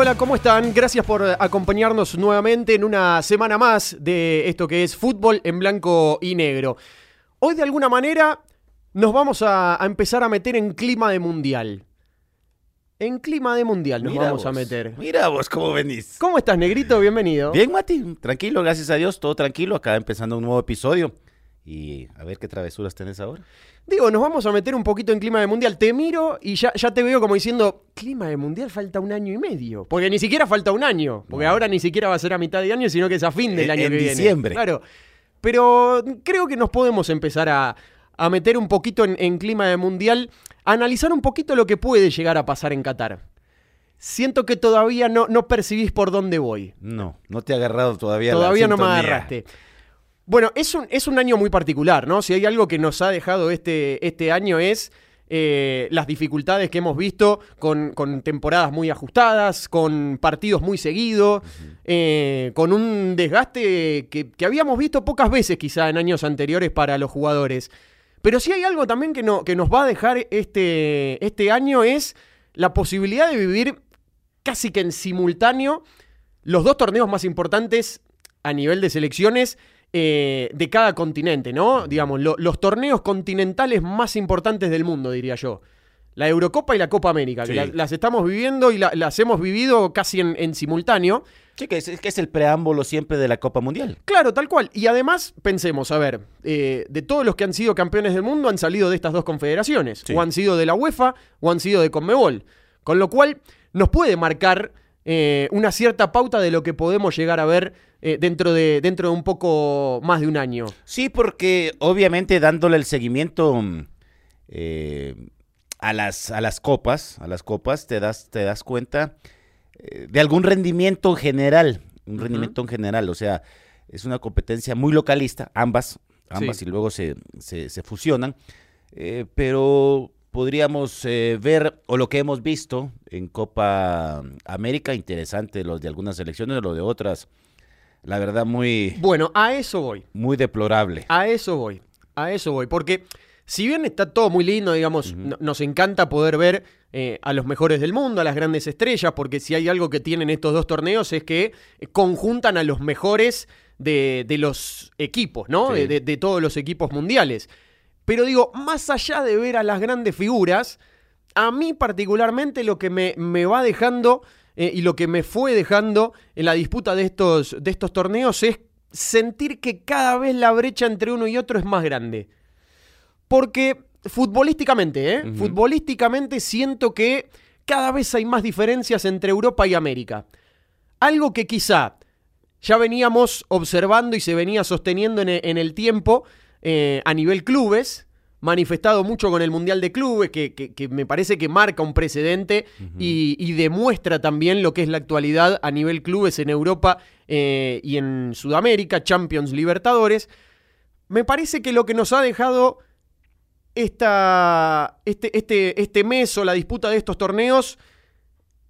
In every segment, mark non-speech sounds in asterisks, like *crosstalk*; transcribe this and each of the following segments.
Hola, ¿cómo están? Gracias por acompañarnos nuevamente en una semana más de esto que es fútbol en blanco y negro. Hoy de alguna manera nos vamos a, a empezar a meter en clima de mundial. En clima de mundial nos Mira vamos a vos, meter. Mira vos cómo venís. ¿Cómo estás, Negrito? Bienvenido. Bien, Mati, tranquilo, gracias a Dios, todo tranquilo. Acá empezando un nuevo episodio. Y a ver qué travesuras tenés ahora. Digo, nos vamos a meter un poquito en clima de mundial. Te miro y ya, ya te veo como diciendo, clima de mundial falta un año y medio. Porque ni siquiera falta un año. Porque No. ahora ni siquiera va a ser a mitad de año, sino que es a fin del En- año en que viene. diciembre. Claro. Pero creo que nos podemos empezar a, a meter un poquito en, en clima de mundial, a analizar un poquito lo que puede llegar a pasar en Qatar. Siento que todavía no, no percibís por dónde voy. No, no te ha agarrado todavía. la Todavía no me agarraste. Bueno, es un, es un año muy particular, ¿no? Si hay algo que nos ha dejado este, este año es eh, las dificultades que hemos visto con, con temporadas muy ajustadas, con partidos muy seguidos, eh, con un desgaste que, que habíamos visto pocas veces quizá en años anteriores para los jugadores. Pero si hay algo también que, no, que nos va a dejar este, este año es la posibilidad de vivir casi que en simultáneo los dos torneos más importantes a nivel de selecciones eh, de cada continente, ¿no? Digamos, lo- los torneos continentales más importantes del mundo, diría yo. La Eurocopa y la Copa América, que la- las estamos viviendo y la- las hemos vivido casi en, en simultáneo. Sí, que es, es que es el preámbulo siempre de la Copa Mundial. Claro, tal cual. Y además, pensemos, a ver, eh, de todos los que han sido campeones del mundo han salido de estas dos confederaciones. Sí. O han sido de la UEFA o han sido de Conmebol. Con lo cual, nos puede marcar eh, una cierta pauta de lo que podemos llegar a ver eh, dentro, de, dentro de un poco más de un año. Sí, porque obviamente dándole el seguimiento mm, eh, a, las, a las copas, a las copas, te das, te das cuenta eh, de algún rendimiento general, un rendimiento en general, o sea, es una competencia muy localista, ambas, ambas Sí. y luego se, se- se fusionan, eh, pero podríamos eh, ver, o lo que hemos visto en Copa América, interesante, los de algunas selecciones, los de otras, la verdad muy, Bueno, a eso voy. muy deplorable. A eso voy. A eso voy. Porque si bien está todo muy lindo, digamos, nos encanta poder ver eh, a los mejores del mundo, a las grandes estrellas, porque si hay algo que tienen estos dos torneos es que eh, conjuntan a los mejores de, de los equipos, ¿no? Sí. De, de- de todos los equipos mundiales. Pero digo, más allá de ver a las grandes figuras, a mí particularmente lo que me, me va dejando eh, y lo que me fue dejando en la disputa de estos, de estos torneos es sentir que cada vez la brecha entre uno y otro es más grande. Porque futbolísticamente, ¿eh? Futbolísticamente siento que cada vez hay más diferencias entre Europa y América. Algo que quizá ya veníamos observando y se venía sosteniendo en e- en el tiempo eh, a nivel clubes, manifestado mucho con el Mundial de Clubes, que, que- que me parece que marca un precedente y, y demuestra también lo que es la actualidad a nivel clubes en Europa eh, y en Sudamérica, Champions, Libertadores. Me parece que lo que nos ha dejado esta, este, este, este mes o la disputa de estos torneos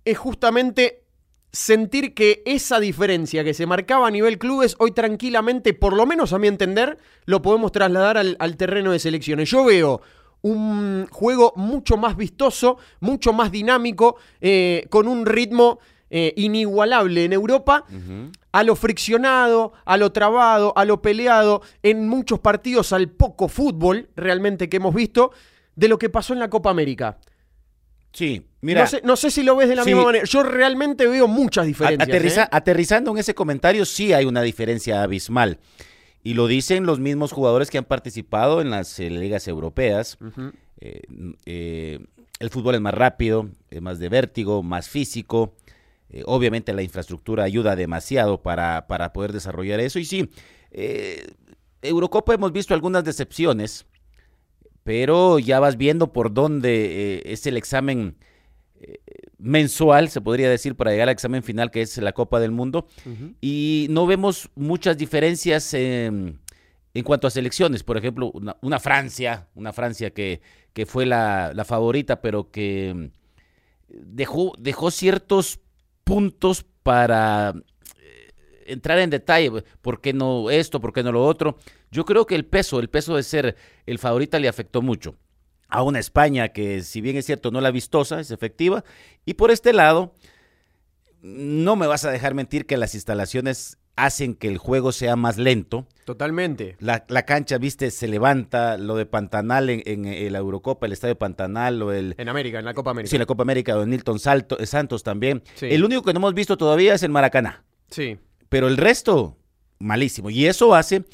es justamente sentir que esa diferencia que se marcaba a nivel clubes, hoy tranquilamente, por lo menos a mi entender, lo podemos trasladar al, al terreno de selecciones. Yo veo un juego mucho más vistoso, mucho más dinámico, eh, con un ritmo eh, inigualable en Europa, a lo friccionado, a lo trabado, a lo peleado, en muchos partidos al poco fútbol realmente que hemos visto, de lo que pasó en la Copa América. Sí, mira, no, sé, no sé si lo ves de la Sí. misma manera. Yo realmente veo muchas diferencias. aterriza- ¿eh? aterrizando en ese comentario, sí hay una diferencia abismal. Y lo dicen los mismos jugadores que han participado en las eh, ligas europeas. Eh, eh, el fútbol es más rápido, es más de vértigo, más físico. Obviamente la infraestructura ayuda demasiado para, para poder desarrollar eso. Y sí, Eurocopa hemos visto algunas decepciones, pero ya vas viendo por dónde eh, es el examen eh, mensual, se podría decir, para llegar al examen final, que es la Copa del Mundo. Y no vemos muchas diferencias en cuanto a selecciones. Por ejemplo, una, una Francia, una Francia que, que fue la, la favorita, pero que em, dejó, dejó ciertos puntos para entrar en detalle, por qué no esto, por qué no lo otro. Yo creo que el peso, el peso de ser el favorita le afectó mucho a una España que si bien es cierto no la vistosa, es efectiva. Y por este lado, no me vas a dejar mentir que las instalaciones hacen que el juego sea más lento. Totalmente. La, la cancha, viste, se levanta, lo de Pantanal en, en, en la Eurocopa, el estadio Pantanal o el... En América, en la Copa América. Sí, la Copa América, o Nilton Salto, eh, Santos también. Sí. El único que no hemos visto todavía es el Maracaná. Sí. Pero el resto, malísimo. Y eso hace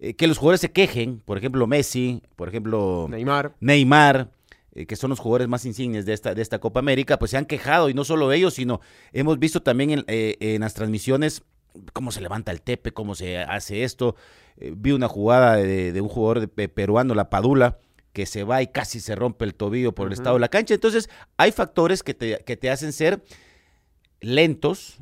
eh, que los jugadores se quejen. Por ejemplo, Messi, por ejemplo, Neymar. Neymar, eh, que son los jugadores más insignes de esta, de esta Copa América, pues se han quejado. Y no solo ellos, sino hemos visto también en, eh, en las transmisiones cómo se levanta el tepe, cómo se hace esto. Eh, vi una jugada de, de un jugador de- pe- peruano, la Padula, que se va y casi se rompe el tobillo por el estado de la cancha. Entonces, hay factores que te, que te hacen ser lentos,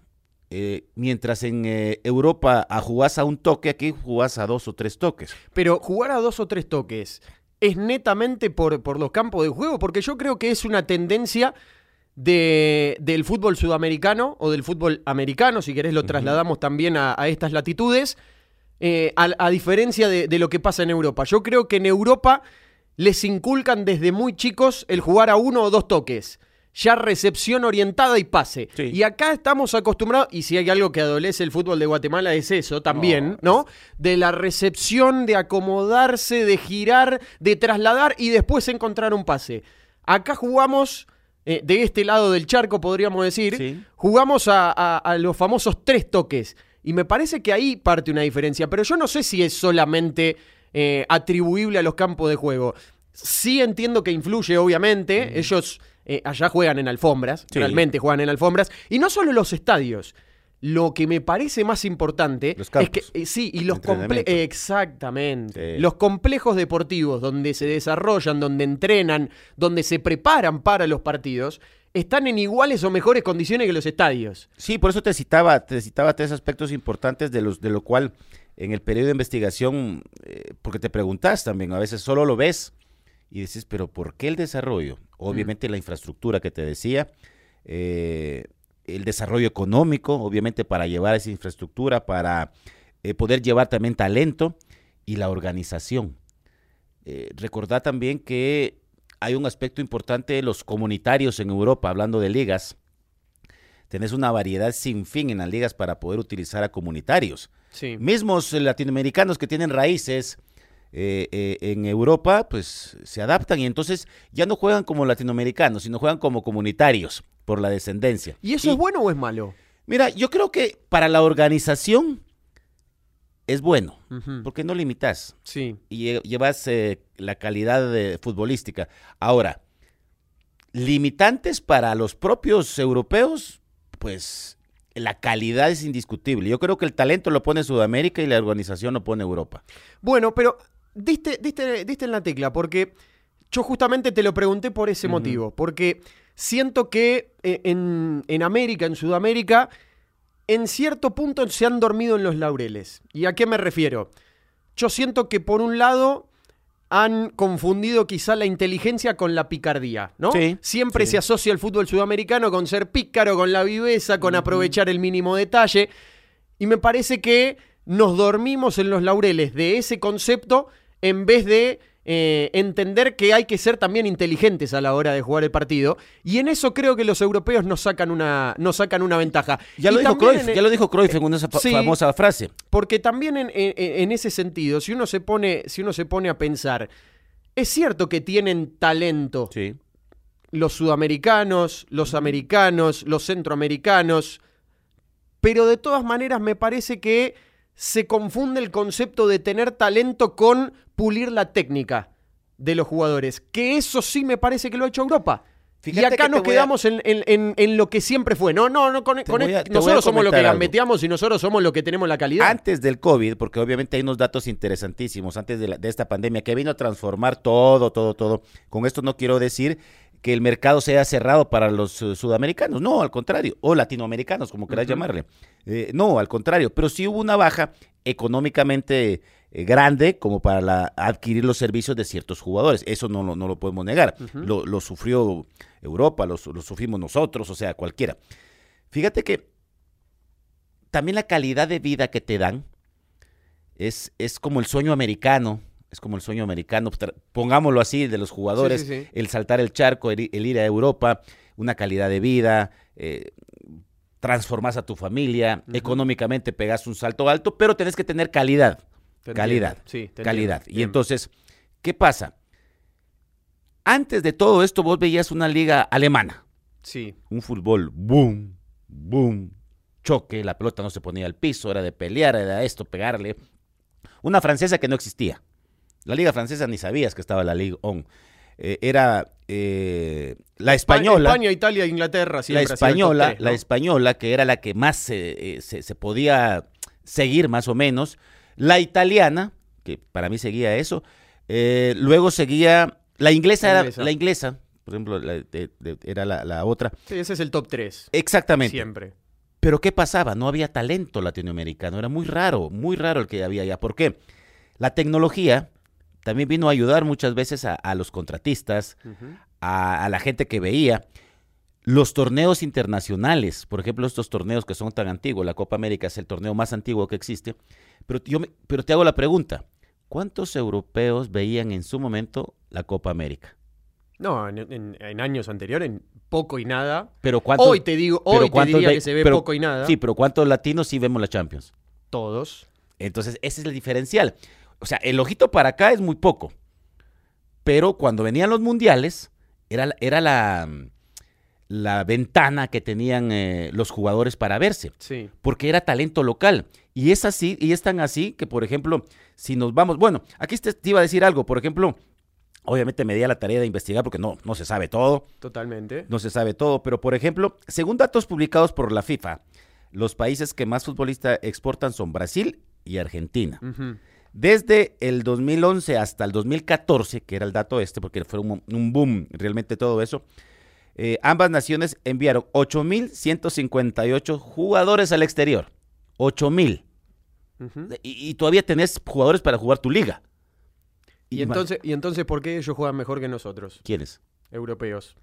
eh, mientras en eh, Europa a jugás a un toque, aquí jugás a dos o tres toques. Pero jugar a dos o tres toques es netamente por, por los campos de juego, porque yo creo que es una tendencia de, del fútbol sudamericano o del fútbol americano, si querés lo trasladamos también a, a estas latitudes, eh, a, a diferencia de, de lo que pasa en Europa. Yo creo que en Europa les inculcan desde muy chicos el jugar a uno o dos toques. Ya recepción orientada y pase. Sí. Y acá estamos acostumbrados, y si hay algo que adolece el fútbol de Guatemala es eso también, ¿no? De la recepción, de acomodarse, de girar, de trasladar y después encontrar un pase. Acá jugamos, eh, de este lado del charco podríamos decir, Sí. jugamos a, a- a los famosos tres toques. Y me parece que ahí parte una diferencia, pero yo no sé si es solamente eh, atribuible a los campos de juego. Sí entiendo que influye, obviamente. Ellos eh, allá juegan en alfombras, Sí. realmente juegan en alfombras. Y no solo los estadios. Lo que me parece más importante Los es que, eh, sí, y los. Exactamente. Sí. Los complejos deportivos donde se desarrollan, donde entrenan, donde se preparan para los partidos, están en iguales o mejores condiciones que los estadios. Sí, por eso te citaba, te citaba tres aspectos importantes de los de lo cual en el periodo de investigación, eh, porque te preguntas también, a veces solo lo ves y dices, pero ¿por qué el desarrollo? Obviamente la infraestructura que te decía, eh, el desarrollo económico, obviamente para llevar esa infraestructura, para eh, poder llevar también talento y la organización. Eh, recordá también que hay un aspecto importante de los comunitarios en Europa, hablando de ligas. Tenés una variedad sin fin en las ligas para poder utilizar a comunitarios. Sí. Mismos latinoamericanos que tienen raíces eh, eh, en Europa, pues se adaptan y entonces ya no juegan como latinoamericanos, sino juegan como comunitarios por la descendencia. ¿Y eso es bueno o es malo? Mira, yo creo que para la organización es bueno, porque no limitas Sí. y lle- llevas eh, la calidad de- futbolística. Ahora, limitantes para los propios europeos, pues la calidad es indiscutible. Yo creo que el talento lo pone Sudamérica y la organización lo pone Europa. Bueno, pero diste, diste, diste en la tecla, porque yo justamente te lo pregunté por ese motivo, porque siento que eh, en, en América, en Sudamérica, en cierto punto se han dormido en los laureles. ¿Y a qué me refiero? Yo siento que por un lado han confundido quizá la inteligencia con la picardía, ¿no? Sí, Siempre sí. se asocia el fútbol sudamericano con ser pícaro, con la viveza, con aprovechar el mínimo detalle. Y me parece que nos dormimos en los laureles de ese concepto en vez de eh, entender que hay que ser también inteligentes a la hora de jugar el partido. Y en eso creo que los europeos nos sacan una, nos sacan una ventaja. Ya lo dijo Cruyff, en- ya lo dijo Cruyff en una sí. famosa frase. porque también en, en- en ese sentido, si uno se pone, si uno se pone a pensar, es cierto que tienen talento Sí. los sudamericanos, los americanos, los centroamericanos, pero de todas maneras me parece que se confunde el concepto de tener talento con pulir la técnica de los jugadores, que eso sí me parece que lo ha hecho Europa. Fíjate y acá que nos a- quedamos en, en- en- lo que siempre fue. No, no, no, con, con voy a- esto- te voy a nosotros somos lo que algo. gambeteamos y nosotros somos lo que tenemos la calidad. Antes del COVID, porque obviamente hay unos datos interesantísimos, antes de, la- de esta pandemia que vino a transformar todo, todo, todo. Con esto no quiero decir que el mercado sea cerrado para los eh, sudamericanos, no, al contrario, o latinoamericanos, como quieras Ujú. llamarle. Eh, no, al contrario, pero sí hubo una baja económicamente eh, grande como para la- adquirir los servicios de ciertos jugadores. Eso no, lo- no lo podemos negar. Lo, lo sufrió Europa, lo, lo sufrimos nosotros, o sea, cualquiera. Fíjate que también la calidad de vida que te dan es, es como el sueño americano. Es como el sueño americano, pongámoslo así, de los jugadores, sí, sí. el saltar el charco, el, ir a Europa, una calidad de vida, eh, transformas a tu familia, económicamente pegas un salto alto, pero tenés que tener calidad. Calidad. Sí, calidad. Y entonces, ¿qué pasa? Antes de todo esto, vos veías una liga alemana, Sí, un fútbol, boom, boom, choque, la pelota no se ponía al piso, era de pelear, era esto, pegarle. Una francesa que no existía. La liga francesa ni sabías que estaba la Ligue On. Eh, era eh, la española. España, Italia, Inglaterra. la española, tres, la española, que era la que más eh, se, se podía seguir más o menos. La italiana, que para mí seguía eso. Eh, luego seguía la inglesa, La era inglesa. la inglesa, por ejemplo, la de- de- era la, la otra. Sí, ese es el top 3. Exactamente. Siempre. Pero ¿qué pasaba? No había talento latinoamericano, era muy raro, muy raro el que había allá. ¿Por qué? La tecnología también vino a ayudar muchas veces a, a los contratistas, a, a la gente que veía. Los torneos internacionales, por ejemplo, estos torneos que son tan antiguos, la Copa América es el torneo más antiguo que existe, pero, yo me- pero te hago la pregunta, ¿cuántos europeos veían en su momento la Copa América? No, en, en- en años anteriores, poco y nada. Pero ¿cuántos, Hoy te digo, hoy te diría que se ve pero- poco y nada. Sí, pero ¿cuántos latinos sí vemos la Champions? Todos. Entonces, ese es el diferencial. O sea, el ojito para acá es muy poco. Pero cuando venían los mundiales, era, la- era la, la ventana que tenían eh, los jugadores para verse. Sí. Porque era talento local. Y es así, y es tan así que, por ejemplo, si nos vamos. Bueno, aquí te, te iba a decir algo. Por ejemplo, obviamente me di a la tarea de investigar porque no, no se sabe todo Totalmente. no se sabe todo, pero por ejemplo, según datos publicados por la FIFA, los países que más futbolistas exportan son Brasil y Argentina. Desde el 2011 hasta el 2014, que era el dato este, porque fue un, un boom realmente todo eso, eh, ambas naciones enviaron 8.158 jugadores al exterior. 8.000. Ujú. Y, y todavía tenés jugadores para jugar tu liga. Y entonces, ¿Y entonces por qué ellos juegan mejor que nosotros, ¿Quiénes? europeos?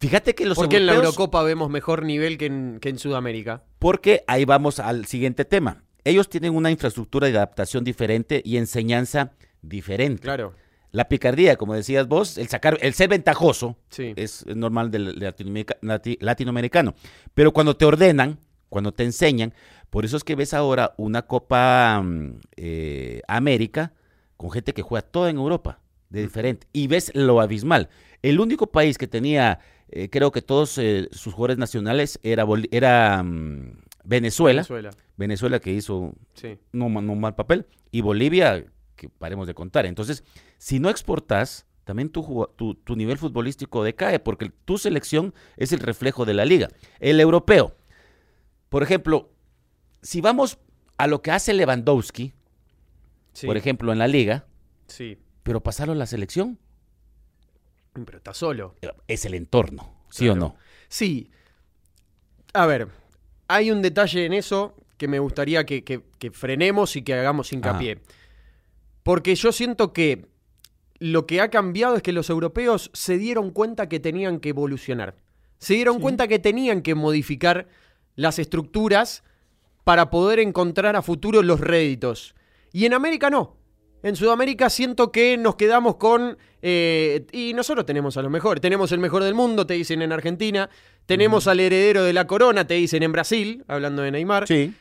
Fíjate que los ¿Por qué en la europeos- Eurocopa vemos mejor nivel que en, que en Sudamérica? Porque ahí vamos al siguiente tema. Ellos tienen una infraestructura de adaptación diferente y enseñanza diferente. Claro, La picardía, como decías vos, el sacar, el ser ventajoso sí. es normal del latinoamerica- lati- latinoamericano. Pero cuando te ordenan, cuando te enseñan, por eso es que ves ahora una Copa mm, eh, América con gente que juega toda en Europa, de diferente. Y ves lo abismal. El único país que tenía, eh, creo que todos eh, sus jugadores nacionales era, era mm, Venezuela. Venezuela. Venezuela que hizo Sí. no, ma- no mal papel. Y Bolivia, que paremos de contar. Entonces, si no exportas, también tu, tu, tu nivel futbolístico decae, porque tu selección es el reflejo de la liga. El europeo, por ejemplo, si vamos a lo que hace Lewandowski, Sí. por ejemplo, en la liga, Sí. pero pasarlo a la selección, Pero está solo. eh, es el entorno, ¿sí Claro. o no? Sí. A ver, hay un detalle en eso que me gustaría que, que- que frenemos y que hagamos hincapié. Porque yo siento que lo que ha cambiado es que los europeos se dieron cuenta que tenían que evolucionar. Se dieron Sí. cuenta que tenían que modificar las estructuras para poder encontrar a futuro los réditos. Y en América no. En Sudamérica siento que nos quedamos con... eh, y nosotros tenemos a los mejores. Tenemos el mejor del mundo, te dicen en Argentina. Tenemos al heredero de la corona, te dicen en Brasil, hablando de Neymar. Sí.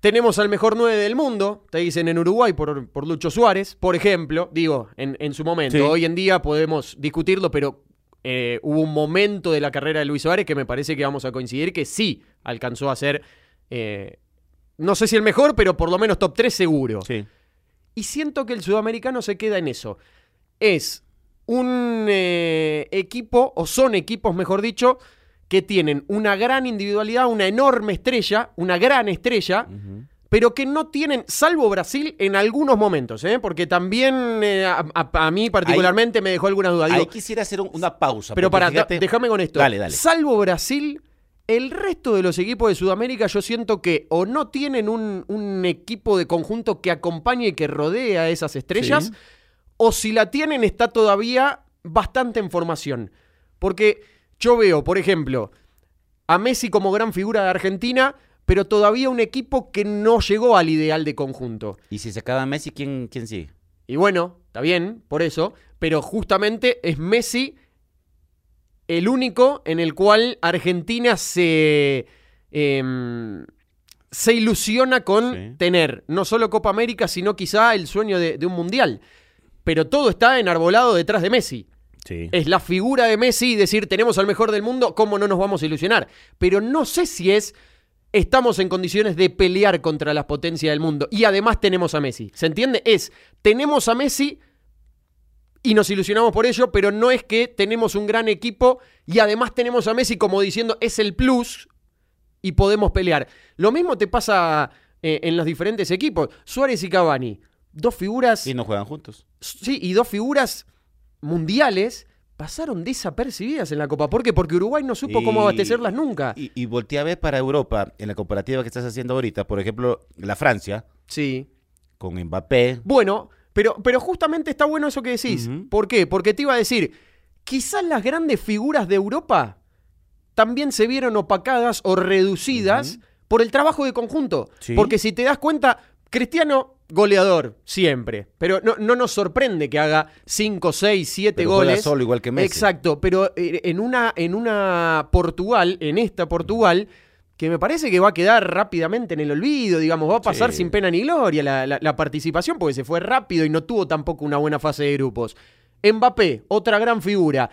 Tenemos al mejor 9 del mundo, te dicen en Uruguay por, por Lucho Suárez, por ejemplo, digo, en, en su momento. Sí. Hoy en día podemos discutirlo, pero eh, hubo un momento de la carrera de Luis Suárez que me parece que vamos a coincidir que sí alcanzó a ser, eh, no sé si el mejor, pero por lo menos top 3 seguro. Sí. Y siento que el sudamericano se queda en eso. Es un eh, equipo, o son equipos, mejor dicho, que tienen una gran individualidad, una enorme estrella, una gran estrella, pero que no tienen, salvo Brasil, en algunos momentos, ¿eh? porque también eh, a, a- a mí particularmente me dejó alguna duda. Digo, Ahí quisiera hacer un- una pausa. pero para, déjame con esto. Dale, dale. Salvo Brasil, el resto de los equipos de Sudamérica yo siento que o no tienen un, un equipo de conjunto que acompañe y que rodee a esas estrellas, Sí. o si la tienen está todavía bastante en formación. Porque yo veo, por ejemplo, a Messi como gran figura de Argentina, pero todavía un equipo que no llegó al ideal de conjunto. Y si se acaba Messi, ¿quién, quién sigue? Y bueno, está bien, por eso, pero justamente es Messi el único en el cual Argentina se, em, se ilusiona con Sí. tener no solo Copa América, sino quizá el sueño de, de un mundial. Pero todo está enarbolado detrás de Messi. Sí. Es la figura de Messi y decir, tenemos al mejor del mundo, ¿cómo no nos vamos a ilusionar? Pero no sé si es, estamos en condiciones de pelear contra las potencias del mundo. Y además tenemos a Messi. ¿Se entiende? Es, tenemos a Messi y nos ilusionamos por ello, pero no es que tenemos un gran equipo y además tenemos a Messi como diciendo, es el plus y podemos pelear. Lo mismo te pasa eh, en los diferentes equipos. Suárez y Cavani, dos figuras... Y no juegan juntos. Sí, y dos figuras mundiales pasaron desapercibidas en la Copa. ¿Por qué? Porque Uruguay no supo cómo abastecerlas nunca. Y, y voltea a ver para Europa, en la comparativa que estás haciendo ahorita, por ejemplo, la Francia, Sí. con Mbappé. Bueno, pero, pero justamente está bueno eso que decís. ¿Por qué? Porque te iba a decir, quizás las grandes figuras de Europa también se vieron opacadas o reducidas por el trabajo de conjunto. Sí. Porque si te das cuenta, Cristiano, goleador, siempre. Pero no, no nos sorprende que haga 5, 6, 7 Pero juega goles. solo igual que Messi. Exacto, pero eh, en una, en una Portugal, en esta Portugal, que me parece que va a quedar rápidamente en el olvido, digamos, va a pasar Sí. sin pena ni gloria la, la- la participación, porque se fue rápido y no tuvo tampoco una buena fase de grupos. Mbappé, otra gran figura.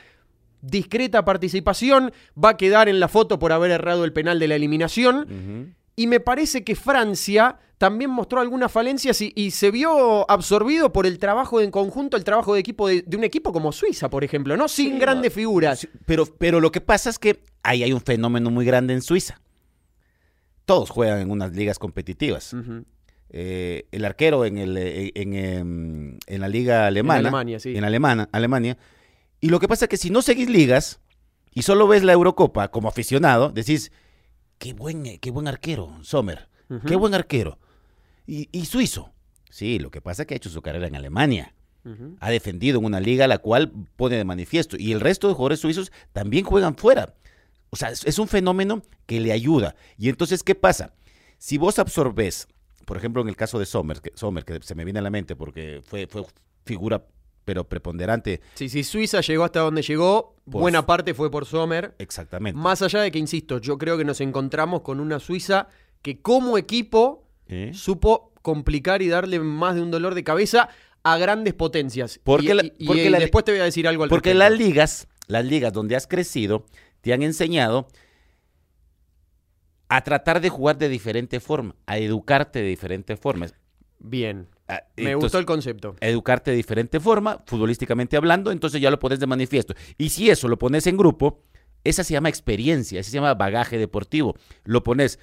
Discreta participación, va a quedar en la foto por haber errado el penal de la eliminación. Y me parece que Francia también mostró algunas falencias y, y se vio absorbido por el trabajo en conjunto, el trabajo de equipo de, de un equipo como Suiza, por ejemplo, ¿no? Sin Sí, grandes figuras. Pero, pero lo que pasa es que ahí hay un fenómeno muy grande en Suiza. Todos juegan en unas ligas competitivas. Eh, el arquero en, el, eh, en, em, en la liga alemana. Alemania, sí. En Alemana, Alemania. Y lo que pasa es que si no seguís ligas y solo ves la Eurocopa como aficionado, decís, qué buen, qué buen arquero, Sommer. Qué buen arquero. Y, y suizo. Sí, lo que pasa es que ha hecho su carrera en Alemania ha defendido en una liga la cual pone de manifiesto. Y el resto de jugadores suizos también juegan fuera. O sea, es, es un fenómeno que le ayuda. Y entonces, ¿qué pasa? Si vos absorbes, por ejemplo, en el caso de Sommer, que, Sommer, que se me viene a la mente porque fue, fue figura, pero preponderante, Sí, sí, Suiza llegó hasta donde llegó, buena parte fue por Sommer. exactamente. Más allá de que, insisto, yo creo que nos encontramos con una Suiza que como equipo ¿Eh? supo complicar y darle más de un dolor de cabeza a grandes potencias. Porque y, la- y- y- porque y la- después te voy a decir algo al Porque respecto. las ligas, las ligas donde has crecido, te han enseñado a tratar de jugar de diferente forma, a educarte de diferente forma. Bien, Ah, me gustó el concepto. educarte de diferente forma, futbolísticamente hablando, entonces ya lo pones de manifiesto. Y si eso lo pones en grupo, esa se llama experiencia, esa se llama bagaje deportivo. Lo pones.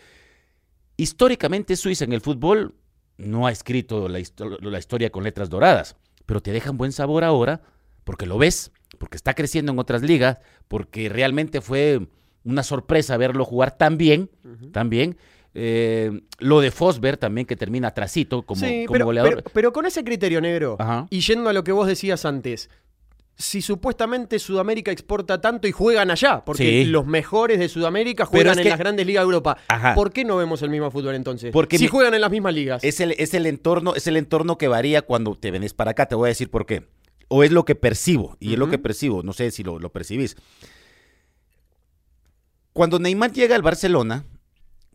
Históricamente Suiza en el fútbol no ha escrito la, histo- la historia con letras doradas, pero te dejan buen sabor ahora porque lo ves, porque está creciendo en otras ligas, porque realmente fue una sorpresa verlo jugar tan bien, tan bien. Eh, lo de Fosberg también que termina atrasito como, sí, como pero, goleador. pero- pero con ese criterio negro, Ajá. y yendo a lo que vos decías antes, si supuestamente Sudamérica exporta tanto y juegan allá, porque Sí. los mejores de Sudamérica juegan en que- las grandes ligas de Europa, Ajá. ¿por qué no vemos el mismo fútbol entonces? Porque si juegan en las mismas ligas. Es el, es el entorno, es el entorno que varía cuando te venís para acá. Te voy a decir por qué. O es lo que percibo, y es lo que percibo, no sé si lo, lo percibís. Cuando Neymar llega al Barcelona,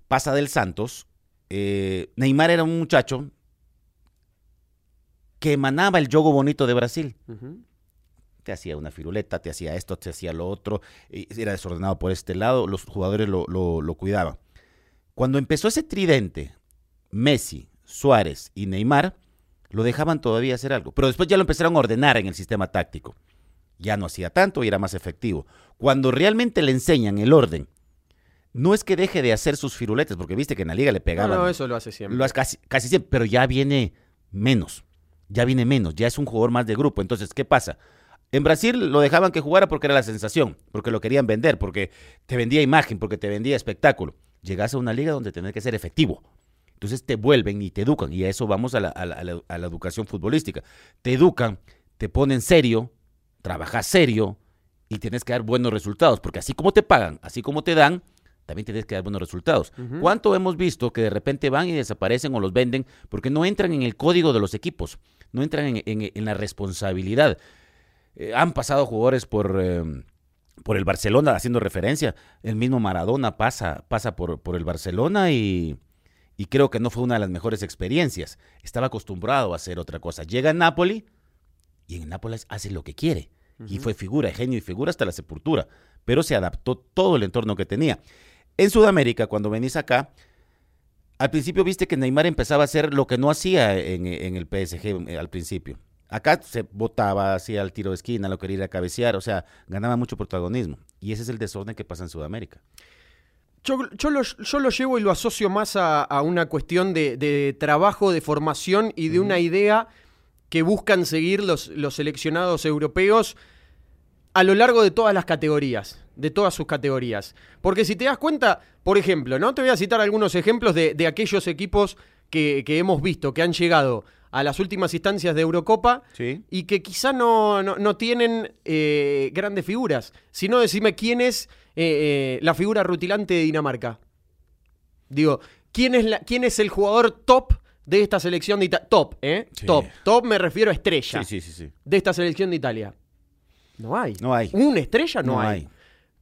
pasa del Santos, eh, Neymar era un muchacho que emanaba el yogo bonito de Brasil. Te hacía una firuleta, te hacía esto, te hacía lo otro, y era desordenado por este lado, los jugadores lo, lo- lo cuidaban. Cuando empezó ese tridente, Messi, Suárez y Neymar, lo dejaban todavía hacer algo, pero después ya lo empezaron a ordenar en el sistema táctico. Ya no hacía tanto y era más efectivo. Cuando realmente le enseñan el orden, no es que deje de hacer sus firuletes, porque viste que en la liga le No, pegaban. no, eso lo hace siempre. Lo hace casi, casi siempre, pero ya viene menos. Ya viene menos, ya es un jugador más de grupo. Entonces, ¿qué pasa? En Brasil lo dejaban que jugara porque era la sensación, porque lo querían vender, porque te vendía imagen, porque te vendía espectáculo. Llegas a una liga donde tenés que ser efectivo. Entonces te vuelven y te educan, y a eso vamos a la, a la- a educación futbolística. Te educan, te ponen serio, trabajas serio y tienes que dar buenos resultados, porque así como te pagan, así como te dan, también tienes que dar buenos resultados. ¿Cuánto hemos visto que de repente van y desaparecen o los venden porque no entran en el código de los equipos, no entran en, en- en la responsabilidad? Eh, han pasado jugadores por, eh, por el Barcelona, haciendo referencia. El mismo Maradona pasa, pasa por, por el Barcelona y, y creo que no fue una de las mejores experiencias. Estaba acostumbrado a hacer otra cosa. Llega a Napoli y en Nápoles hace lo que quiere. Y fue figura, genio y figura hasta la sepultura. Pero se adaptó todo el entorno que tenía. En Sudamérica, cuando venís acá, al principio viste que Neymar empezaba a hacer lo que no hacía en, en el PSG eh, al principio. Acá se votaba, hacía el tiro de esquina, lo quería ir a cabecear, o sea, ganaba mucho protagonismo. Y ese es el desorden que pasa en Sudamérica. Yo, yo, lo, yo lo llevo y lo asocio más a, a una cuestión de, de trabajo, de formación y de una idea que buscan seguir los, los seleccionados europeos a lo largo de todas las categorías, de todas sus categorías. Porque si te das cuenta, por ejemplo, ¿no? Te voy a citar algunos ejemplos de, de aquellos equipos que, que, hemos visto, que han llegado a las últimas instancias de Eurocopa Sí. y que quizá no, no, no tienen eh, grandes figuras. Si no, decime quién es eh, eh, la figura rutilante de Dinamarca. Digo, ¿quién es, la, quién es el jugador top de esta selección de Italia? Top, ¿eh? Sí. Top. Top me refiero a estrella Sí, sí, de esta selección de Italia. No hay. No hay. ¿Una estrella? No, No hay. hay.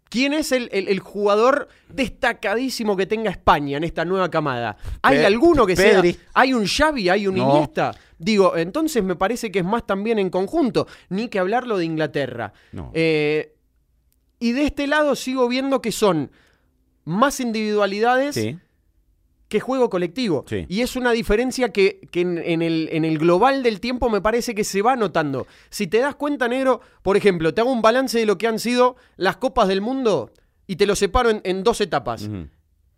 ¿Quién es el, el- el jugador destacadísimo que tenga España en esta nueva camada? ¿Hay Pe- alguno que Pedri. sea? ¿Hay un Xavi? ¿Hay un No. Iniesta? Digo, entonces me parece que es más también en conjunto, ni que hablarlo de Inglaterra. No. Eh, y de este lado sigo viendo que son más individualidades Sí. que juego colectivo. Sí. Y es una diferencia que, que en, en el, en el global del tiempo me parece que se va notando. Si te das cuenta, negro, por ejemplo, te hago un balance de lo que han sido las Copas del Mundo y te lo separo en, en dos etapas.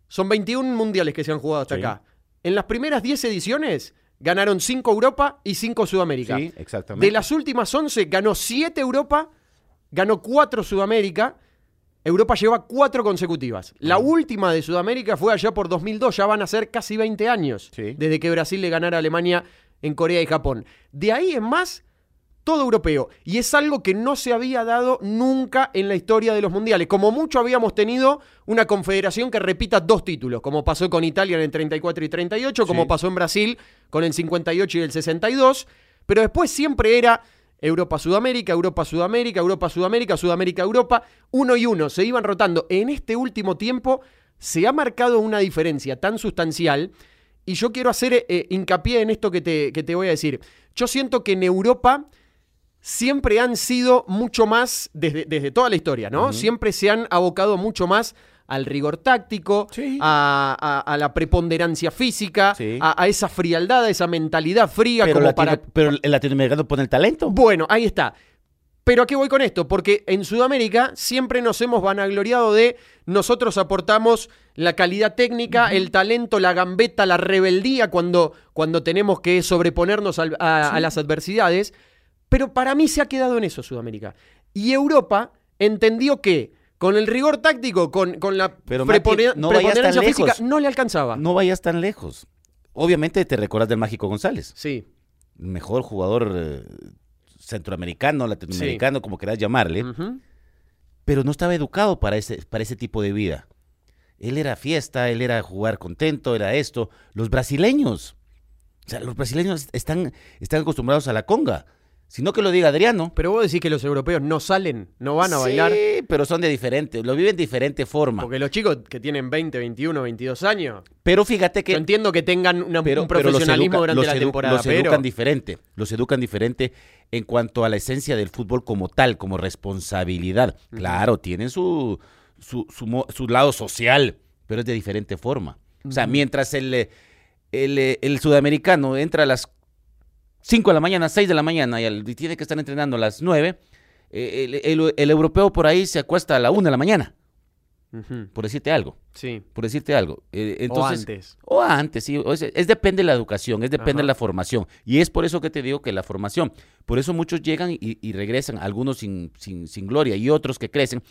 Son 21 mundiales que se han jugado hasta Sí. acá. En las primeras 10 ediciones ganaron 5 Europa y 5 Sudamérica. Sí, exactamente. De las últimas 11 ganó 7 Europa, ganó 4 Sudamérica. Europa lleva 4 consecutivas. La última de Sudamérica fue allá por 2002, ya van a ser casi 20 años Sí. desde que Brasil le ganara a Alemania en Corea y Japón. De ahí en más, todo europeo. Y es algo que no se había dado nunca en la historia de los mundiales. Como mucho habíamos tenido una confederación que repita dos títulos, como pasó con Italia en el 34 y 38, como Sí. pasó en Brasil con el 58 y el 62. Pero después siempre era Europa-Sudamérica, Europa-Sudamérica, Europa-Sudamérica, Sudamérica-Europa, uno y uno, se iban rotando. En este último tiempo se ha marcado una diferencia tan sustancial y yo quiero hacer eh, hincapié en esto que te, que te voy a decir. Yo siento que en Europa siempre han sido mucho más, desde, desde toda la historia, ¿no? Siempre se han abocado mucho más al rigor táctico, Sí. a, a- a la preponderancia física, Sí. a, a esa frialdad, a esa mentalidad fría Pero, como latino- para pero el latinoamericano pone el talento. bueno, ahí está. Pero ¿a qué voy con esto? Porque en Sudamérica siempre nos hemos vanagloriado de nosotros aportamos la calidad técnica, el talento, la gambeta, la rebeldía cuando, cuando tenemos que sobreponernos al- a, a las adversidades. Pero para mí se ha quedado en eso Sudamérica. Y Europa entendió que con el rigor táctico, con, con la Pero, prepone- no preponderancia física, lejos. no le alcanzaba. No vayas tan lejos. Obviamente te recuerdas del Mágico González. Sí. El mejor jugador eh, centroamericano, latinoamericano, como quieras llamarle. Pero no estaba educado para ese, para ese tipo de vida. Él era fiesta, él era jugar contento, era esto. Los brasileños, o sea, los brasileños están, están acostumbrados a la conga. Si no que lo diga Adriano. Pero vos decís que los europeos no salen, no van a Sí, bailar. pero son de diferente, lo viven de diferente forma. Porque los chicos que tienen 20, 21, 22 años, Pero fíjate que yo entiendo que tengan una- pero, un pero los profesionalismo educa- durante los la temporada, los pero educan diferente, los educan diferente en cuanto a la esencia del fútbol como tal, como responsabilidad. Claro, tienen su, su, su su lado social, pero es de diferente forma. O sea, mientras el, el, el sudamericano entra a las 5 de la mañana, 6 de la mañana y, tiene que estar entrenando a las 9, eh, el, el- el europeo por ahí se acuesta a la 1 de la mañana, por decirte algo. Sí. Por decirte algo. Eh, o antes. o antes, sí. o Es, es depende de la educación, es depende Ajá. de la formación. Y es por eso que te digo que la formación. Por eso muchos llegan y, y regresan, algunos sin, sin, sin gloria y otros que crecen.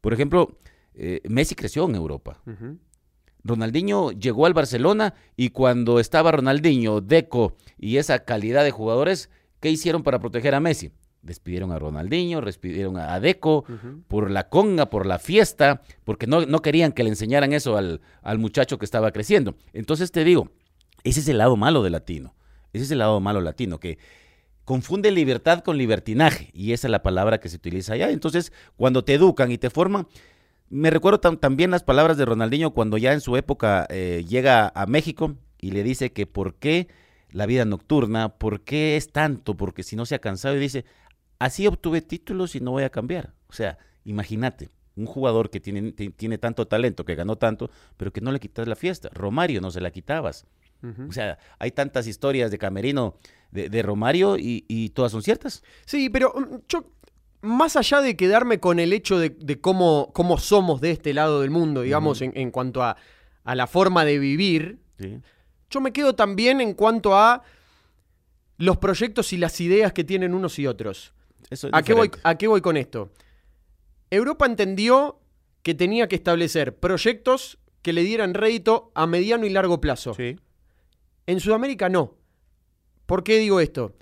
Por ejemplo, eh, Messi creció en Europa. Ujú. Ronaldinho llegó al Barcelona y cuando estaba Ronaldinho, Deco y esa calidad de jugadores, ¿qué hicieron para proteger a Messi? Despidieron a Ronaldinho, despidieron a Deco por la conga, por la fiesta, porque no, no querían que le enseñaran eso al, al muchacho que estaba creciendo. Entonces te digo, ese es el lado malo del latino. Ese es el lado malo latino, que confunde libertad con libertinaje, y esa es la palabra que se utiliza allá. Entonces, cuando te educan y te forman, me recuerdo también las palabras de Ronaldinho cuando ya en su época eh, llega a México y le dice que por qué la vida nocturna, por qué es tanto, porque si no se ha cansado y dice, así obtuve títulos y no voy a cambiar. O sea, imagínate, un jugador que tiene, tiene tanto talento, que ganó tanto, pero que no le quitas la fiesta. Romario no se la quitabas. O sea, hay tantas historias de Camerino de, Romario y, todas son ciertas. Sí, pero mm, yo, más allá de quedarme con el hecho de, cómo, cómo, somos de este lado del mundo, digamos, en, cuanto a, la forma de vivir, yo me quedo también en cuanto a los proyectos y las ideas que tienen unos y otros. ¿A, qué voy, ¿A qué voy con esto? Europa entendió que tenía que establecer proyectos que le dieran rédito a mediano y largo plazo. Sí. En Sudamérica no. ¿Por qué digo esto?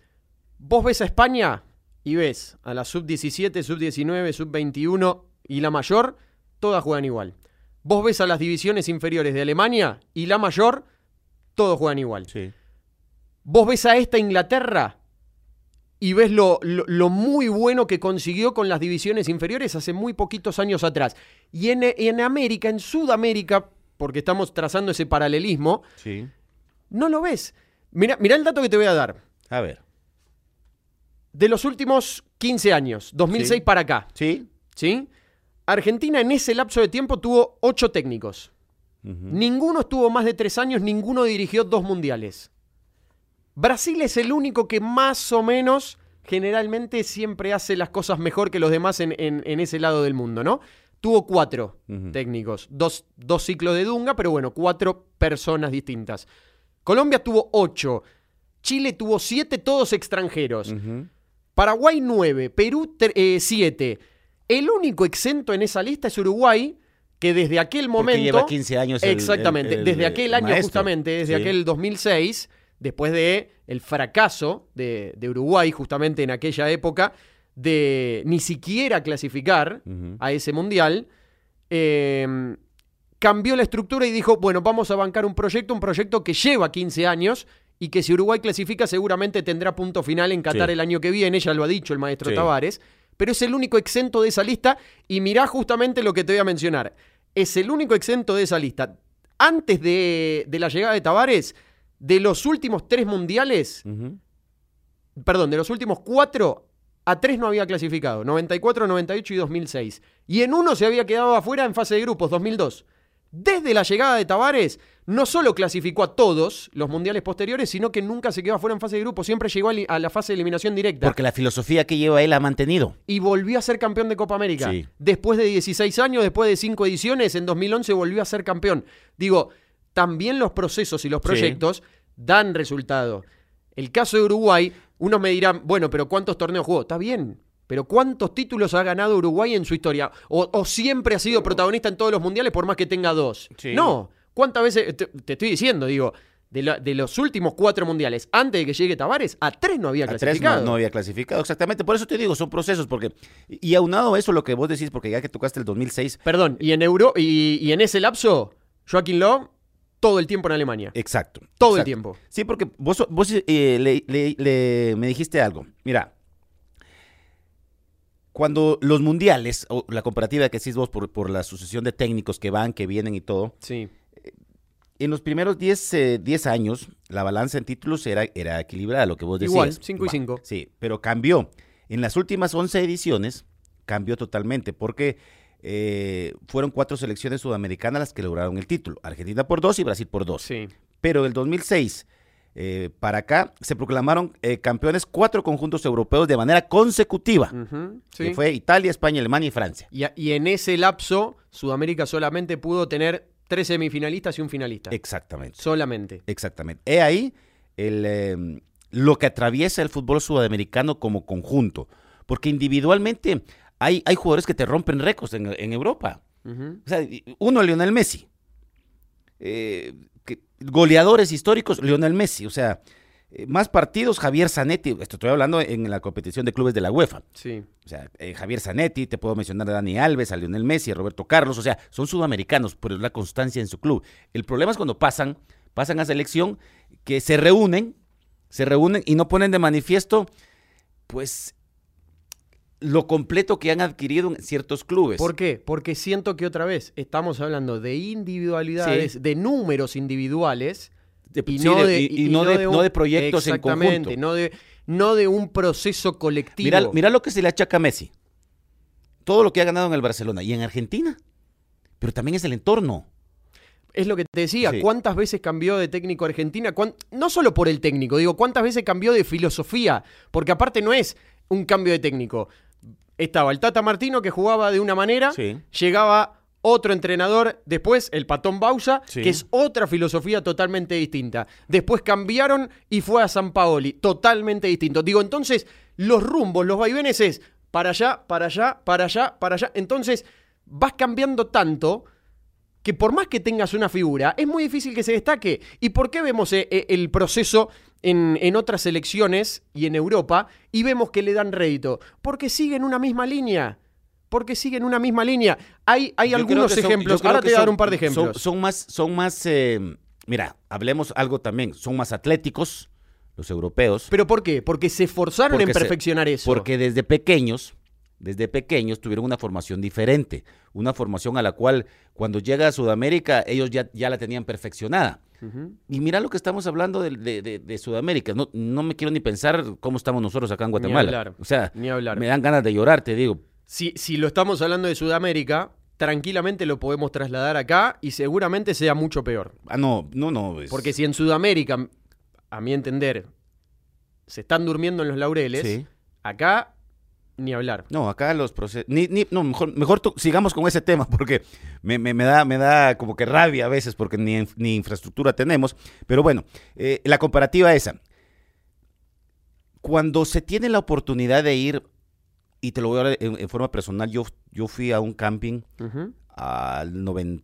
Vos ves a España y ves a la sub-17, sub-19, sub-21 y la mayor, todas juegan igual. Vos ves a las divisiones inferiores de Alemania y la mayor, todos juegan igual. Sí. Vos ves a esta Inglaterra y ves lo, muy bueno que consiguió con las divisiones inferiores hace muy poquitos años atrás. Y en, en América, en Sudamérica, porque estamos trazando ese paralelismo, sí. No lo ves. Mira, mira el dato que te voy a dar. A ver. De los últimos 15 años, 2006 para acá. Sí. ¿Sí? Argentina en ese lapso de tiempo tuvo ocho técnicos. Ninguno estuvo más de tres años, ninguno dirigió dos mundiales. Brasil es el único que más o menos generalmente siempre hace las cosas mejor que los demás en, ese lado del mundo, ¿no? Tuvo cuatro técnicos, dos, dos ciclos de Dunga, pero bueno, cuatro personas distintas. Colombia tuvo 8. Chile tuvo 7, todos extranjeros. Paraguay 9. Perú 7. Eh, el único exento en esa lista es Uruguay, que desde aquel momento. Porque lleva 15 años. exactamente. desde aquel año, justamente, desde aquel 2006, después de el fracaso de, Uruguay, justamente en aquella época, de ni siquiera clasificar a ese mundial. Eh, cambió la estructura y dijo, bueno, vamos a bancar un proyecto, un proyecto que lleva 15 años y que si Uruguay clasifica seguramente tendrá punto final en Qatar el año que viene, ya lo ha dicho el maestro Tavares, pero es el único exento de esa lista y mirá justamente lo que te voy a mencionar. Es el único exento de esa lista. Antes de, la llegada de Tavares, de los últimos tres mundiales, perdón, de los últimos cuatro, a tres no había clasificado, 94, 98 y 2006. Y en uno se había quedado afuera en fase de grupos, 2002 desde la llegada de Tavares, no solo clasificó a todos los mundiales posteriores, sino que nunca se quedó afuera en fase de grupo, siempre llegó a la fase de eliminación directa. Porque la filosofía que lleva él ha mantenido. Y volvió a ser campeón de Copa América. Después de 16 años, después de 5 ediciones, en 2011 volvió a ser campeón. Digo, también los procesos y los proyectos dan resultado. El caso de Uruguay, unos me dirán, bueno, pero ¿cuántos torneos jugó? Está bien, pero ¿cuántos títulos ha ganado Uruguay en su historia? ¿O, siempre ha sido protagonista en todos los mundiales por más que tenga dos? No. ¿Cuántas veces? Te, estoy diciendo, digo, de, los últimos cuatro mundiales, antes de que llegue Tavares, a tres no había clasificado. Tres no, había clasificado, exactamente. Por eso te digo, son procesos, porque. Y aunado a eso, lo que vos decís, porque ya que tocaste el 2006. Perdón, y en Euro, y, en ese lapso, Joaquín Lowe todo el tiempo en Alemania. Exacto. Todo el tiempo. Sí, porque vos, vos eh, me dijiste algo. Mira, cuando los mundiales, o la comparativa que hacís vos por, por, la sucesión de técnicos que van, que vienen y todo, sí. Eh, en los primeros 10 eh, años, la balanza en títulos era, era equilibrada, lo que vos decías. Igual, 5 y 5. Sí, pero cambió. En las últimas 11 ediciones, cambió totalmente, porque eh, fueron cuatro selecciones sudamericanas las que lograron el título. Argentina por dos y Brasil por dos. Sí. Pero el 2006 eh, para acá se proclamaron eh, campeones cuatro conjuntos europeos de manera consecutiva. que fue Italia, España, Alemania y Francia. Y, en ese lapso, Sudamérica solamente pudo tener tres semifinalistas y un finalista. Exactamente. Solamente. Exactamente. He ahí el, em, lo que atraviesa el fútbol sudamericano como conjunto. Porque individualmente hay, hay jugadores que te rompen récords en, Europa. O sea, uno, Lionel Messi. Goleadores históricos, Lionel Messi, o sea, eh, más partidos, Javier Zanetti, esto estoy hablando en la competición de clubes de la UEFA. Sí. O sea, eh, Javier Zanetti, te puedo mencionar a Dani Alves, a Lionel Messi, a Roberto Carlos, o sea, son sudamericanos, pero es la constancia en su club. El problema es cuando pasan, pasan a selección, que se reúnen, se reúnen y no ponen de manifiesto pues lo completo que han adquirido en ciertos clubes. ¿Por qué? Porque siento que otra vez estamos hablando de individualidades, de números individuales De- y, sí, no, de- de, y- y no de- un- no de proyectos en Exactamente, conjunto. No de, no de un proceso colectivo. Mira, mira lo que se le achaca a Messi. Todo lo que ha ganado en el Barcelona y en Argentina. Pero también es el entorno. Es lo que te decía, Sí. ¿cuántas veces cambió de técnico Argentina? ¿Cuán- No solo por el técnico, digo, ¿cuántas veces cambió de filosofía? Porque aparte no es un cambio de técnico. Estaba el Tata Martino que jugaba de una manera, Sí. llegaba otro entrenador, después el Patón Bausa, Sí. que es otra filosofía totalmente distinta. Después cambiaron y fue a San Paoli, totalmente distinto. Digo, entonces, los rumbos, los vaivenes es para allá, para allá, para allá, para allá. Entonces, vas cambiando tanto que por más que tengas una figura, es muy difícil que se destaque. ¿Y por qué vemos eh, eh, el proceso en, en otras selecciones y en Europa y vemos que le dan rédito? Porque siguen una misma línea. Porque siguen una misma línea. Hay, hay Yo algunos son- ejemplos. Ahora te voy a dar un par de ejemplos. Son, más, son más eh, mira, hablemos algo también. Son más atléticos los europeos. ¿Pero por qué? Porque se esforzaron en se- perfeccionar eso. Porque desde pequeños, desde pequeños tuvieron una formación diferente, una formación a la cual cuando llega a Sudamérica ellos ya, ya la tenían perfeccionada. Y mira lo que estamos hablando de, de- de- de Sudamérica. No, no me quiero ni pensar cómo estamos nosotros acá en Guatemala. hablar, O sea, ni hablar. me dan ganas de llorar, te digo. Si, si lo estamos hablando de Sudamérica, tranquilamente lo podemos trasladar acá y seguramente sea mucho peor. Ah, no, no, no. es- Porque si en Sudamérica, a mi entender, se están durmiendo en los laureles, Sí. acá ni hablar. No, acá los procesos. Ni, ni- no, mejor, mejor tú- sigamos con ese tema *laughs* porque me, me- me da, me da como que rabia a veces porque ni, ni infraestructura tenemos. Pero bueno, eh, la comparativa esa. Cuando se tiene la oportunidad de ir, y te lo voy a hablar en, en forma personal, yo, yo fui a un camping al 90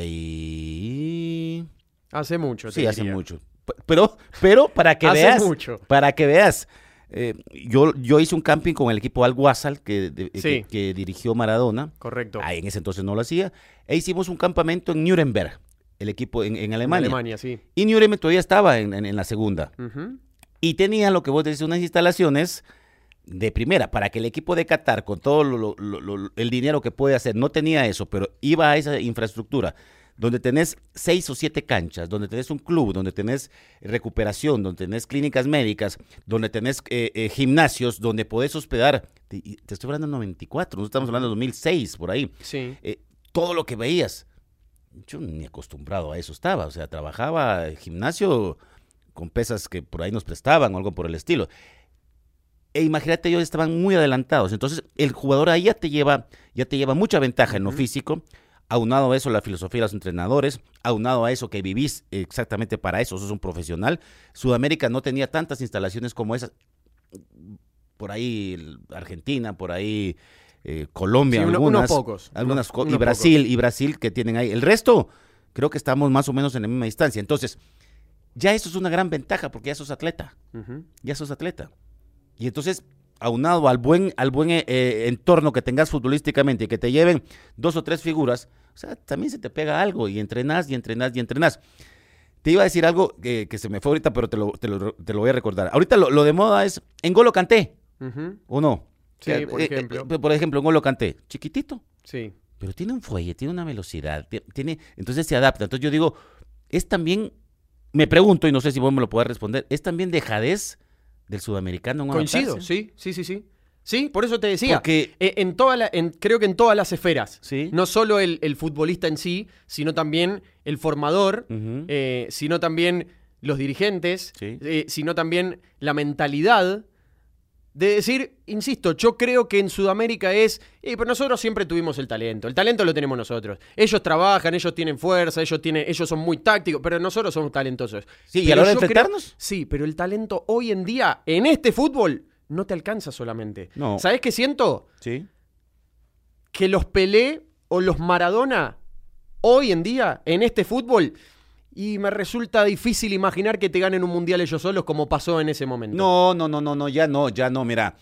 y... Hace mucho. Sí, hace mucho. Pero, pero para que Hace veas, mucho. para que veas, eh, yo, yo hice un camping con el equipo Al-Wassal que, de- Sí. que, que dirigió Maradona. Correcto. Ahí en ese entonces no lo hacía. E hicimos un campamento en Nuremberg, el equipo en, en En Alemania. Alemania, sí. Y Nuremberg todavía estaba en, en- en la segunda. Y tenía lo que vos decís, unas instalaciones de primera, para que el equipo de Qatar, con todo lo- lo- lo- el dinero que puede hacer, no tenía eso, pero iba a esa infraestructura, donde tenés seis o siete canchas, donde tenés un club, donde tenés recuperación, donde tenés clínicas médicas, donde tenés eh, eh, gimnasios, donde podés hospedar. Te, estoy hablando de 94, no estamos hablando de 2006, por ahí. Sí. Eh, todo lo que veías. Yo ni acostumbrado a eso estaba. O sea, trabajaba en gimnasio con pesas que por ahí nos prestaban o algo por el estilo. E imagínate, ellos estaban muy adelantados. Entonces, el jugador ahí ya te lleva, ya te lleva mucha ventaja en lo físico. Aunado a eso, la filosofía de los entrenadores, aunado a eso que vivís exactamente para eso, sos un profesional. Sudamérica no tenía tantas instalaciones como esas. Por ahí Argentina, por ahí eh, Colombia, Sí, uno- algunas. unos pocos. Algunas y Brasil, y Brasil que tienen ahí. El resto, creo que estamos más o menos en la misma distancia. Entonces, ya eso es una gran ventaja porque ya sos atleta, ya sos atleta. Y entonces, aunado al buen, al buen eh, entorno que tengas futbolísticamente y que te lleven dos o tres figuras, o sea, también se te pega algo y entrenás y entrenás y entrenás. Te iba a decir algo que, que se me fue ahorita, pero te lo, te lo- te lo voy a recordar. Ahorita lo, lo de moda es Engolo Canté, Ujú. ¿o no? Sí, Que, por eh, ejemplo. eh, por ejemplo, Engolo Canté, chiquitito, Sí. pero tiene un fuelle, tiene una velocidad, ti- tiene, entonces se adapta. Entonces yo digo, es también, me pregunto, y no sé si vos me lo puedes responder, es también dejadez del sudamericano. en Coincido, sí, sí, sí, sí. Sí, por eso te decía. Porque, Eh, En toda la, en- creo que en todas las esferas. sí, No solo el, el futbolista en sí, sino también el formador, eh, sino también los dirigentes, Sí. eh, sino también la mentalidad de decir, insisto, yo creo que en Sudamérica es, eh, pero nosotros siempre tuvimos el talento, el talento lo tenemos nosotros. Ellos trabajan, ellos tienen fuerza, ellos tienen, ellos son muy tácticos, pero nosotros somos talentosos. sí, y a Pero la hora de creo- Sí, pero el talento hoy en día, en este fútbol, no te alcanza solamente. No. ¿Sabes qué siento? sí, que los Pelé o los Maradona hoy en día en este fútbol y me resulta difícil imaginar que te ganen un mundial ellos solos como pasó en ese momento. no, no, no, no, no, ya no, ya no, mira,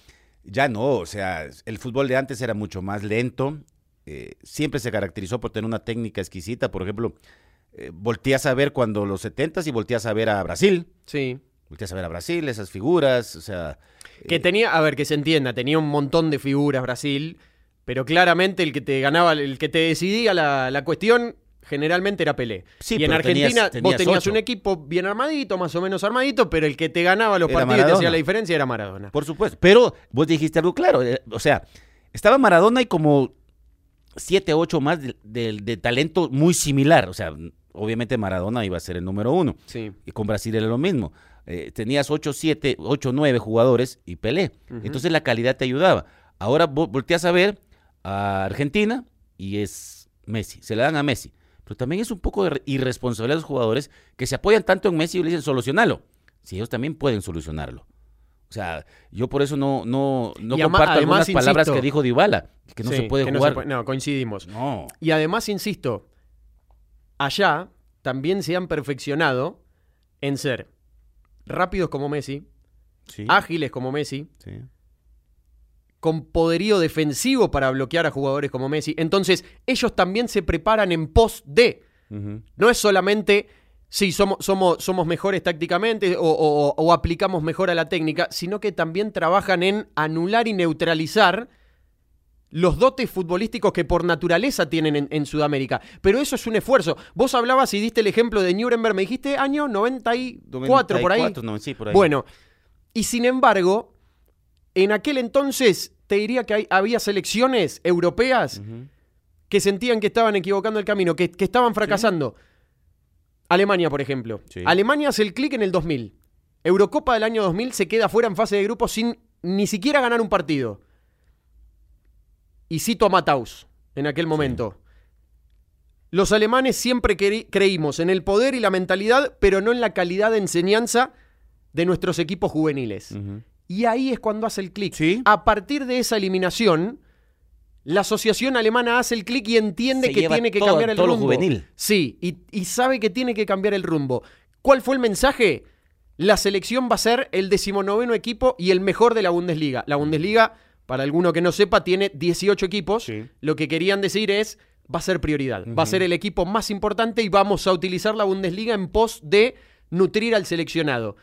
ya no, o sea, el fútbol de antes era mucho más lento, eh, siempre se caracterizó por tener una técnica exquisita, por ejemplo, eh, volteas a ver cuando los 70s y volteas a ver a Brasil, Sí, Volteas a ver a Brasil, esas figuras, o sea... Que eh, tenía, a ver, que se entienda, tenía un montón de figuras Brasil, pero claramente el que te ganaba, el que te decidía la, la cuestión generalmente era Pelé. Sí, y en Argentina tenías- vos tenías ocho. un equipo bien armadito, más o menos armadito, pero el que te ganaba los Era partidos y te hacía la diferencia era Maradona. Por supuesto. Pero vos dijiste algo claro. eh, O sea, estaba Maradona y como siete, ocho más de, de- de talento muy similar. O sea, obviamente Maradona iba a ser el número uno. Sí. Y con Brasil era lo mismo. Eh, tenías ocho, siete, ocho, nueve jugadores y Pelé. Entonces la calidad te ayudaba. Ahora vo- volteas a ver a Argentina y es Messi. Se le dan a Messi. Pero también es un poco de re- irresponsabilidad de los jugadores que se apoyan tanto en Messi y le dicen solucionalo. Si ellos también pueden solucionarlo. O sea, yo por eso no, no, no Y comparto además, algunas palabras que dijo Dybala, que no Sí, se puede no jugar. puede- no, coincidimos. No. Y además, insisto, allá también se han perfeccionado en ser rápidos como Messi, Sí, ágiles como Messi, sí. con poderío defensivo para bloquear a jugadores como Messi. Entonces, ellos también se preparan en pos de. No es solamente, sí, somos, somos, somos mejores tácticamente o, o- o aplicamos mejor a la técnica, sino que también trabajan en anular y neutralizar los dotes futbolísticos que por naturaleza tienen en, en Sudamérica. Pero eso es un esfuerzo. Vos hablabas y diste el ejemplo de Nuremberg, me dijiste año 94 por ahí. 94, no, sí, por ahí. Bueno, y sin embargo, en aquel entonces te diría que hay- había selecciones europeas que sentían que estaban equivocando el camino, que, que estaban fracasando. Alemania, por ejemplo. Sí. Alemania hace el clic en el 2000. Eurocopa del año 2000 se queda fuera en fase de grupo sin ni siquiera ganar un partido. Y cito a Mataus en aquel momento. Los alemanes siempre cre- creímos en el poder y la mentalidad, pero no en la calidad de enseñanza de nuestros equipos juveniles. Y ahí es cuando hace el clic. Sí. A partir de esa eliminación, la asociación alemana hace el clic y entiende Se que tiene que todo- cambiar el todo lo rumbo. juvenil. Sí, y, y sabe que tiene que cambiar el rumbo. ¿Cuál fue el mensaje? La selección va a ser el decimonoveno equipo y el mejor de la Bundesliga. La Bundesliga, para alguno que no sepa, tiene 18 equipos. Sí. Lo que querían decir es, va a ser prioridad. Va a ser el equipo más importante y vamos a utilizar la Bundesliga en pos de nutrir al seleccionado.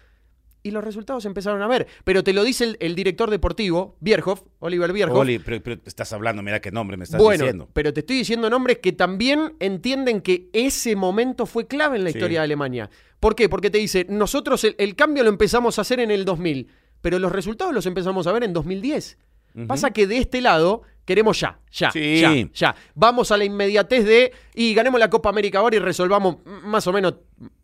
Y los resultados se empezaron a ver. Pero te lo dice el, el director deportivo, Bierhoff, Oliver Bierhoff. Oli, pero, pero estás hablando, mira qué nombre me estás bueno, diciendo. pero te estoy diciendo nombres que también entienden que ese momento fue clave en la Sí. historia de Alemania. ¿Por qué? Porque te dice, nosotros el, el cambio lo empezamos a hacer en el 2000, pero los resultados los empezamos a ver en 2010. Pasa que de este lado queremos ya, ya, Sí. ya, ya. Vamos a la inmediatez de y ganemos la Copa América ahora y resolvamos más o menos,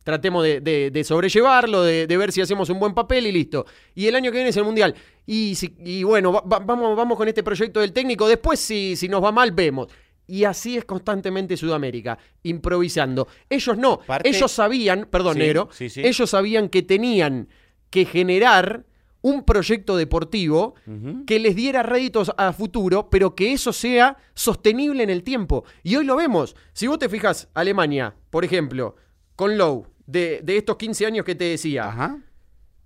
tratemos de, de- de sobrellevarlo, de, de ver si hacemos un buen papel y listo. Y el año que viene es el Mundial. Y, si- y bueno, va- va- vamos, vamos con este proyecto del técnico. Después, si, si nos va mal, vemos. Y así es constantemente Sudamérica, improvisando. Ellos no, ellos sabían, perdón, Sí, sí, sí. ellos sabían que tenían que generar un proyecto deportivo que les diera réditos a futuro, pero que eso sea sostenible en el tiempo. Y hoy lo vemos. Si vos te fijas, Alemania, por ejemplo, con Lowe, de, de estos 15 años que te decía, Ajá.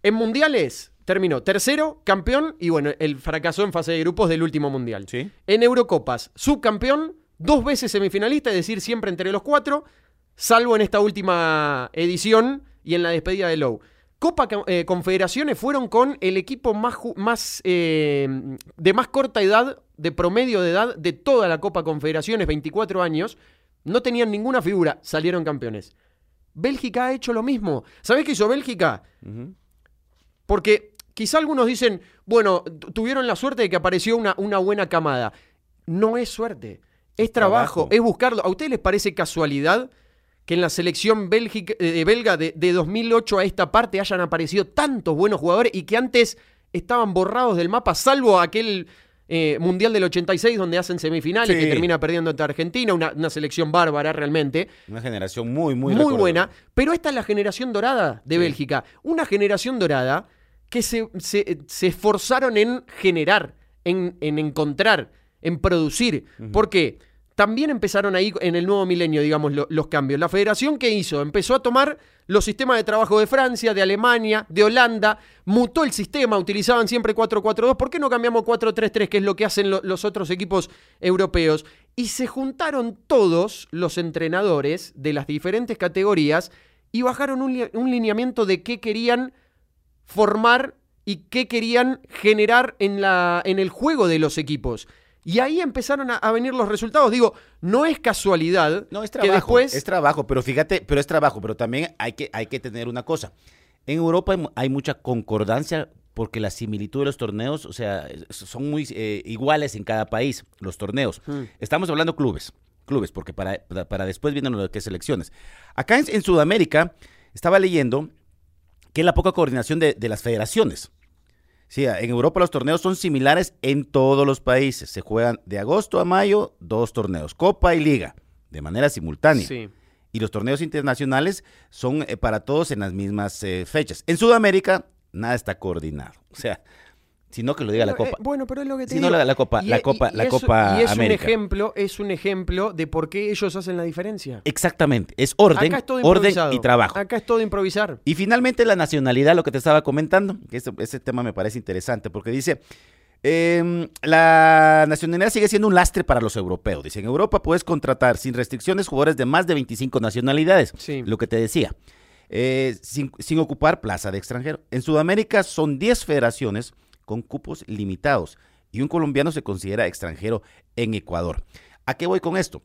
en mundiales terminó tercero, campeón, y bueno, el fracasó en fase de grupos del último mundial. Sí. En Eurocopas, subcampeón, dos veces semifinalista, es decir, siempre entre los cuatro, salvo en esta última edición y en la despedida de Lowe. Copa eh, Confederaciones fueron con el equipo más, eh, de más corta edad, de promedio de edad de toda la Copa Confederaciones, 24 años. No tenían ninguna figura, salieron campeones. Bélgica ha hecho lo mismo. ¿Sabés qué hizo Bélgica? Porque quizá algunos dicen, bueno, tu- tuvieron la suerte de que apareció una, una buena camada. No es suerte, es trabajo, trabajo. es buscarlo. ¿A ustedes les parece casualidad que en la selección bélgica- eh, belga de, de 2008 a esta parte hayan aparecido tantos buenos jugadores y que antes estaban borrados del mapa, salvo aquel eh, Mundial del 86 donde hacen semifinales Sí. que termina perdiendo ante Argentina, una, una selección bárbara realmente? Una generación muy, muy muy, buena, pero esta es la generación dorada de Sí. Bélgica. Una generación dorada que se, se- se esforzaron en generar, en, en encontrar, en producir. ¿Por qué? También empezaron ahí en el nuevo milenio, digamos, lo- los cambios. La federación que hizo, empezó a tomar los sistemas de trabajo de Francia, de Alemania, de Holanda, mutó el sistema, utilizaban siempre 4-4-2. ¿Por qué no cambiamos 4-3-3, que es lo que hacen lo- los otros equipos europeos? Y se juntaron todos los entrenadores de las diferentes categorías y bajaron un, un lineamiento de qué querían formar y qué querían generar en, la, en el juego de los equipos. Y ahí empezaron a, a venir los resultados. Digo, no es casualidad No, es que trabajo. después... Es trabajo, pero fíjate, pero es trabajo, pero también hay que, hay que tener una cosa. En Europa hay, mu- hay mucha concordancia porque la similitud de los torneos, o sea, son muy eh, iguales en cada país, los torneos. Hmm. Estamos hablando clubes, clubes, porque para, para, para después vienen lo que es selecciones. Acá en, en Sudamérica estaba leyendo que la poca coordinación de, de las federaciones. Sí, en Europa los torneos son similares en todos los países. Se juegan de agosto a mayo dos torneos, Copa y Liga, de manera simultánea. Sí. Y los torneos internacionales son eh, para todos en las mismas eh, fechas. En Sudamérica nada está coordinado. O sea, sino que lo diga la Bueno, Copa. eh, bueno, pero es lo que te Si no, digo. la- la Copa- la Copa- la eso- Copa y es América. un ejemplo, es un ejemplo de por qué ellos hacen la diferencia. Exactamente, es orden, Acá es todo orden y trabajo. Acá es todo improvisar. Y finalmente la nacionalidad, lo que te estaba comentando, que ese, ese tema me parece interesante porque dice, em, la nacionalidad sigue siendo un lastre para los europeos. Dice, en Europa puedes contratar sin restricciones jugadores de más de 25 nacionalidades, Sí. lo que te decía, eh, sin, sin ocupar plaza de extranjero. En Sudamérica son 10 federaciones con cupos limitados y un colombiano se considera extranjero en Ecuador. ¿A qué voy con esto?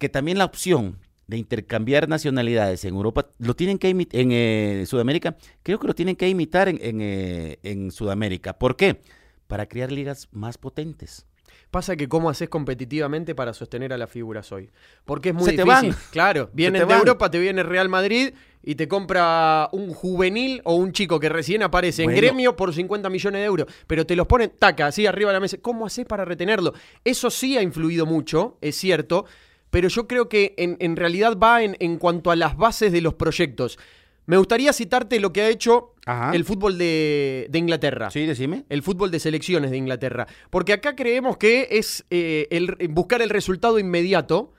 que también la opción de intercambiar nacionalidades en Europa lo tienen que imitar en eh, Sudamérica, creo que lo tienen que imitar en, en, eh, en Sudamérica. ¿Por qué? Para crear ligas más potentes. Pasa que cómo haces competitivamente para sostener a las figuras hoy. Porque es muy Se te difícil. van. Claro, vienen de van. Europa, te viene Real Madrid y te compra un juvenil o un chico que recién aparece en gremio por 50 millones de euros. Pero te los ponen, taca, así arriba de la mesa. ¿Cómo haces para retenerlo? Eso sí ha influido mucho, es cierto. Pero yo creo que en, en realidad va en, en cuanto a las bases de los proyectos. Me gustaría citarte lo que ha hecho Ajá. el fútbol de, de Inglaterra Sí, decime. el fútbol de selecciones de Inglaterra. Porque acá creemos que es eh, el, buscar el resultado inmediato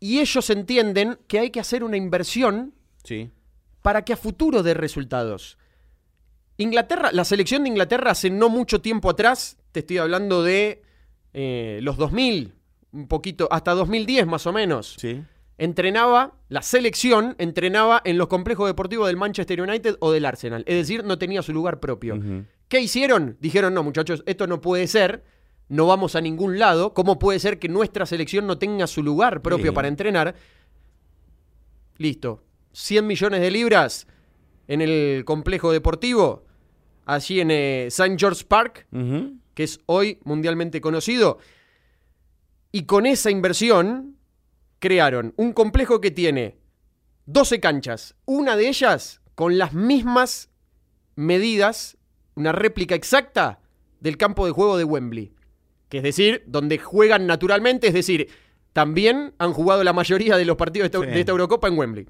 y ellos entienden que hay que hacer una inversión Sí. para que a futuro dé resultados. Inglaterra, la selección de Inglaterra hace no mucho tiempo atrás, te estoy hablando de eh, los 2000, un poquito, hasta 2010 más o menos, Sí. Entrenaba, la selección entrenaba en los complejos deportivos del Manchester United o del Arsenal. Es decir, no tenía su lugar propio. ¿Qué hicieron? Dijeron, no, muchachos, esto no puede ser, no vamos a ningún lado. ¿Cómo puede ser que nuestra selección no tenga su lugar propio Sí. para entrenar? Listo. 100 millones de libras en el complejo deportivo, allí en eh, St. George Park, que es hoy mundialmente conocido. Y con esa inversión crearon un complejo que tiene 12 canchas, una de ellas con las mismas medidas, una réplica exacta del campo de juego de Wembley. Que es decir, donde juegan naturalmente, es decir, también han jugado la mayoría de los partidos de esta, Sí. de esta Eurocopa en Wembley.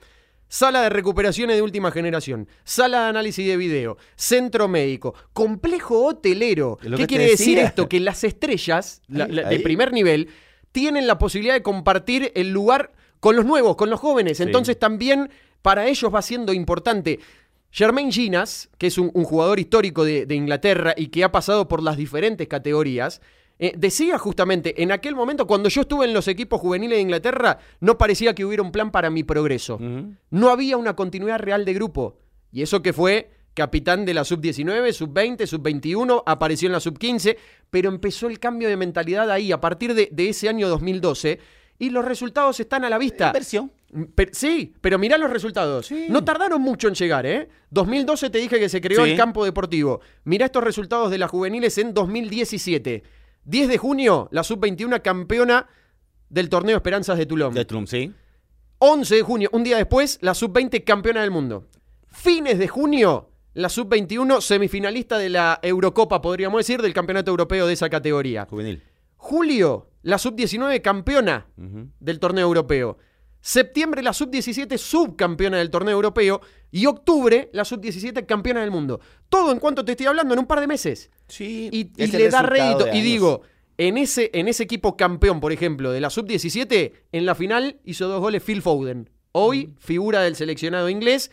Sala de recuperaciones de última generación, sala de análisis de video, centro médico, complejo hotelero. ¿Qué quiere decir esto? Que las estrellas la- Ahí, la- de ahí. primer nivel tienen la posibilidad de compartir el lugar con los nuevos, con los jóvenes. Sí. Entonces también para ellos va siendo importante. Jermaine Ginas, que es un, un jugador histórico de, de Inglaterra y que ha pasado por las diferentes categorías, eh, decía justamente, en aquel momento, cuando yo estuve en los equipos juveniles de Inglaterra, no parecía que hubiera un plan para mi progreso. No había una continuidad real de grupo. Y eso que fue capitán de la sub-19, sub-20, sub-21, apareció en la sub-15, pero empezó el cambio de mentalidad ahí a partir de, de ese año 2012 y los resultados están a la vista. Inversión. Pe- sí, pero mirá los resultados. Sí. No tardaron mucho en llegar, ¿eh? 2012 te dije que se creó Sí. el campo deportivo. Mirá estos resultados de las juveniles en 2017. 10 de junio, la sub-21 campeona del torneo Esperanzas de Tulón. De Trump, sí. 11 de junio, un día después, la sub-20 campeona del mundo. Fines de junio, la sub-21 semifinalista de la Eurocopa, podríamos decir, del campeonato europeo de esa categoría. Juvenil. Julio, la sub-19 campeona del torneo europeo. Septiembre, la sub-17 subcampeona del torneo europeo. Y octubre, la sub-17 campeona del mundo. Todo en cuanto te estoy hablando en un par de meses. Sí. Y, le da rédito. Y digo, en ese, en ese equipo campeón, por ejemplo, de la sub-17, en la final hizo dos goles Phil Foden. Hoy, figura del seleccionado inglés,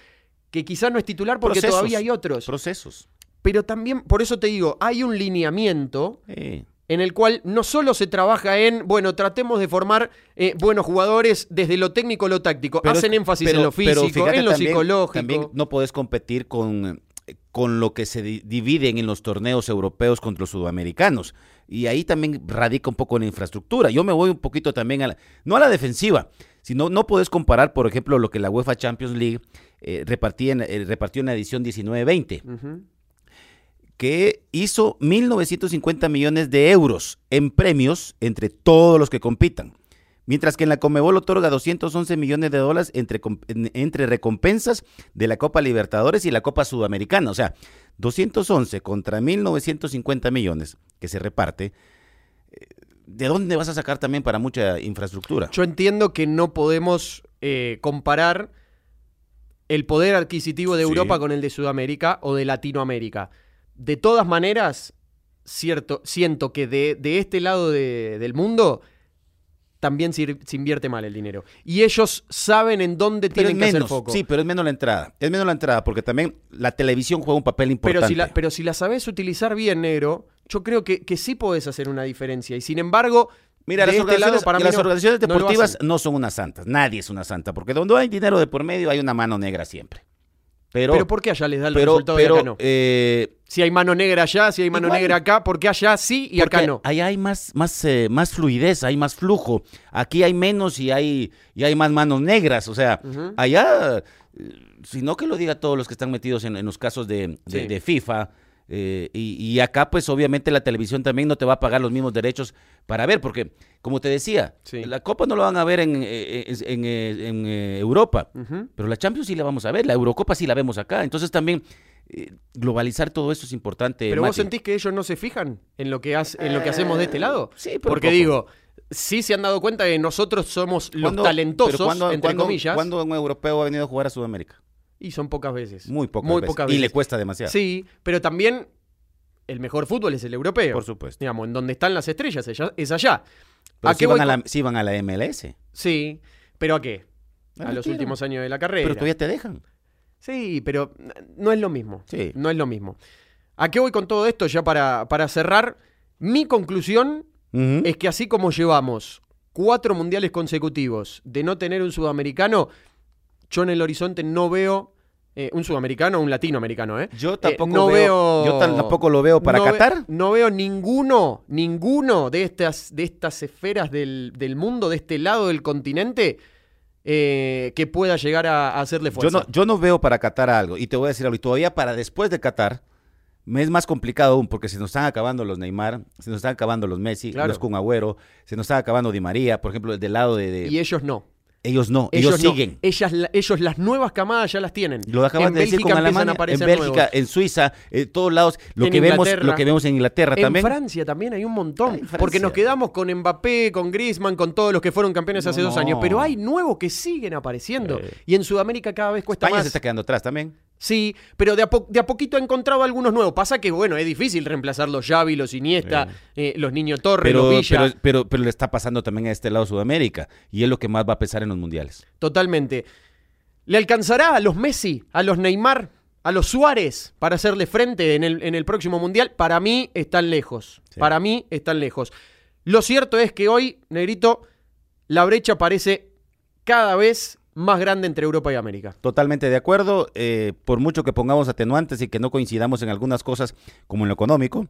que quizás no es titular porque Procesos. todavía hay otros. Procesos. Pero también, por eso te digo, hay un lineamiento Eh, en el cual no solo se trabaja en, bueno, tratemos de formar eh, buenos jugadores desde lo técnico a lo táctico. pero- Hacen énfasis pero- en lo físico, en lo también- psicológico. También no puedes competir con con lo que se dividen en los torneos europeos contra los sudamericanos. Y ahí también radica un poco la infraestructura. Yo me voy un poquito también a la, no a la defensiva, sino no puedes comparar, por ejemplo, lo que la UEFA Champions League eh, repartía en, eh, repartió en la edición 19-20. que hizo 1.950 millones de euros en premios entre todos los que compitan. Mientras que en la Comebol otorga 211 millones de dólares entre, entre recompensas de la Copa Libertadores y la Copa Sudamericana. O sea, 211 contra 1.950 millones que se reparte. ¿De dónde vas a sacar también para mucha infraestructura? Yo entiendo que no podemos eh, comparar el poder adquisitivo de Europa con el de Sudamérica o de Latinoamérica. De todas maneras, cierto, siento que de, este lado del mundo también se, invierte mal el dinero. Y ellos saben en dónde tienen que hacer foco. Sí, pero es menos la entrada. Es menos la entrada, porque también la televisión juega un papel importante. Pero si la, pero si la sabes utilizar bien, negro, yo creo que, que sí podés hacer una diferencia. Y sin embargo, Mira, las, este organizaciones, para las organizaciones deportivas no, son unas santas. Nadie es una santa, porque donde hay dinero de por medio hay una mano negra siempre. Pero, pero ¿por qué allá les da el resultado y acá no? Eh, si hay mano negra allá, si hay mano negra acá, ¿por qué allá sí y acá no? Allá hay más, más, eh, más fluidez, hay más flujo. Aquí hay menos y hay, y hay más manos negras. O sea, allá, eh, si no que lo diga todos los que están metidos en, los casos de, de FIFA, eh, y, acá, pues obviamente la televisión también no te va a pagar los mismos derechos para ver, porque, como te decía, la Copa no lo van a ver en, eh, eh, Europa, pero la Champions sí la vamos a ver, la Eurocopa sí la vemos acá. Entonces también globalizar todo eso es importante. Pero vos sentís que ellos no se fijan en lo que, en lo que hacemos de este lado. Sí, porque digo, sí se han dado cuenta que nosotros somos los talentosos, entre comillas. ¿Cuándo un europeo ha venido a jugar a Sudamérica? Y son pocas veces. Muy pocas, Muy veces. Y le cuesta demasiado. Sí, pero también el mejor fútbol es el europeo. Por supuesto. Digamos, en donde están las estrellas es allá. ¿A qué van, a la, sí van a la MLS. Sí, pero ¿a qué? A, los últimos años de la carrera. Pero todavía te dejan. Sí, pero no es lo mismo. Sí. No es lo mismo. ¿A qué voy con todo esto? Ya para, para cerrar, mi conclusión es que así como llevamos cuatro mundiales consecutivos de no tener un sudamericano, yo en el horizonte no veo eh, un sudamericano o un latinoamericano, ¿eh? Yo eh, tampoco no veo, Yo tampoco lo veo para Qatar. no veo ninguno, ninguno de estas, de estas esferas del, mundo, de este lado del continente, eh, que pueda llegar a, hacerle fuerza. Yo no, yo no veo para Qatar algo. Y te voy a decir algo. Y todavía para después de Qatar, me es más complicado aún porque se nos están acabando los Neymar, se nos están acabando los Messi, los Kun Agüero, se nos está acabando Di María, por ejemplo, del lado de... Y ellos no. Ellos no, ellos, siguen. Ellas, ellos las nuevas camadas ya las tienen. Lo acabas de decir con Alemania, en Bélgica, en Suiza, en todos lados. Lo que vemos, lo que vemos en Inglaterra también. En Francia también hay un montón. porque nos quedamos con Mbappé, con Griezmann, con todos los que fueron campeones hace dos años. Pero hay nuevos que siguen apareciendo. Y en Sudamérica cada vez cuesta España se está quedando atrás también. Sí, pero de a, de a, poquito ha encontrado algunos nuevos. Pasa que, bueno, es difícil reemplazar los Xavi, los Iniesta, eh, los Niños Torres, los Villa. Pero, pero, le está pasando también a este lado Sudamérica. Y es lo que más va a pesar en los mundiales. Totalmente. ¿Le alcanzará a los Messi, a los Neymar, a los Suárez para hacerle frente en el, en el próximo mundial? Para mí están lejos. Para mí están lejos. Lo cierto es que hoy, Negrito, la brecha parece cada vez más grande entre Europa y América. Totalmente de acuerdo. Eh, por mucho que pongamos atenuantes y que no coincidamos en algunas cosas, como en lo económico,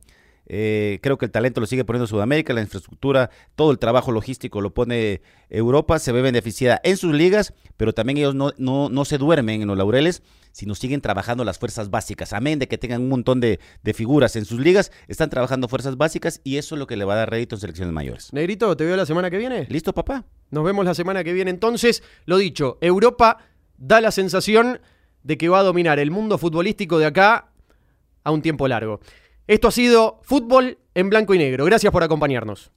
eh, creo que el talento lo sigue poniendo Sudamérica, la infraestructura, todo el trabajo logístico lo pone Europa, se ve beneficiada en sus ligas, pero también ellos no, no, no se duermen en los laureles, sino siguen trabajando las fuerzas básicas. Amén de que tengan un montón de, figuras en sus ligas, están trabajando fuerzas básicas y eso es lo que le va a dar rédito en selecciones mayores. Negrito, ¿te veo la semana que viene? Listo, papá. Nos vemos la semana que viene. Entonces, lo dicho, Europa da la sensación de que va a dominar el mundo futbolístico de acá a un tiempo largo. Esto ha sido Fútbol en Blanco y Negro. Gracias por acompañarnos.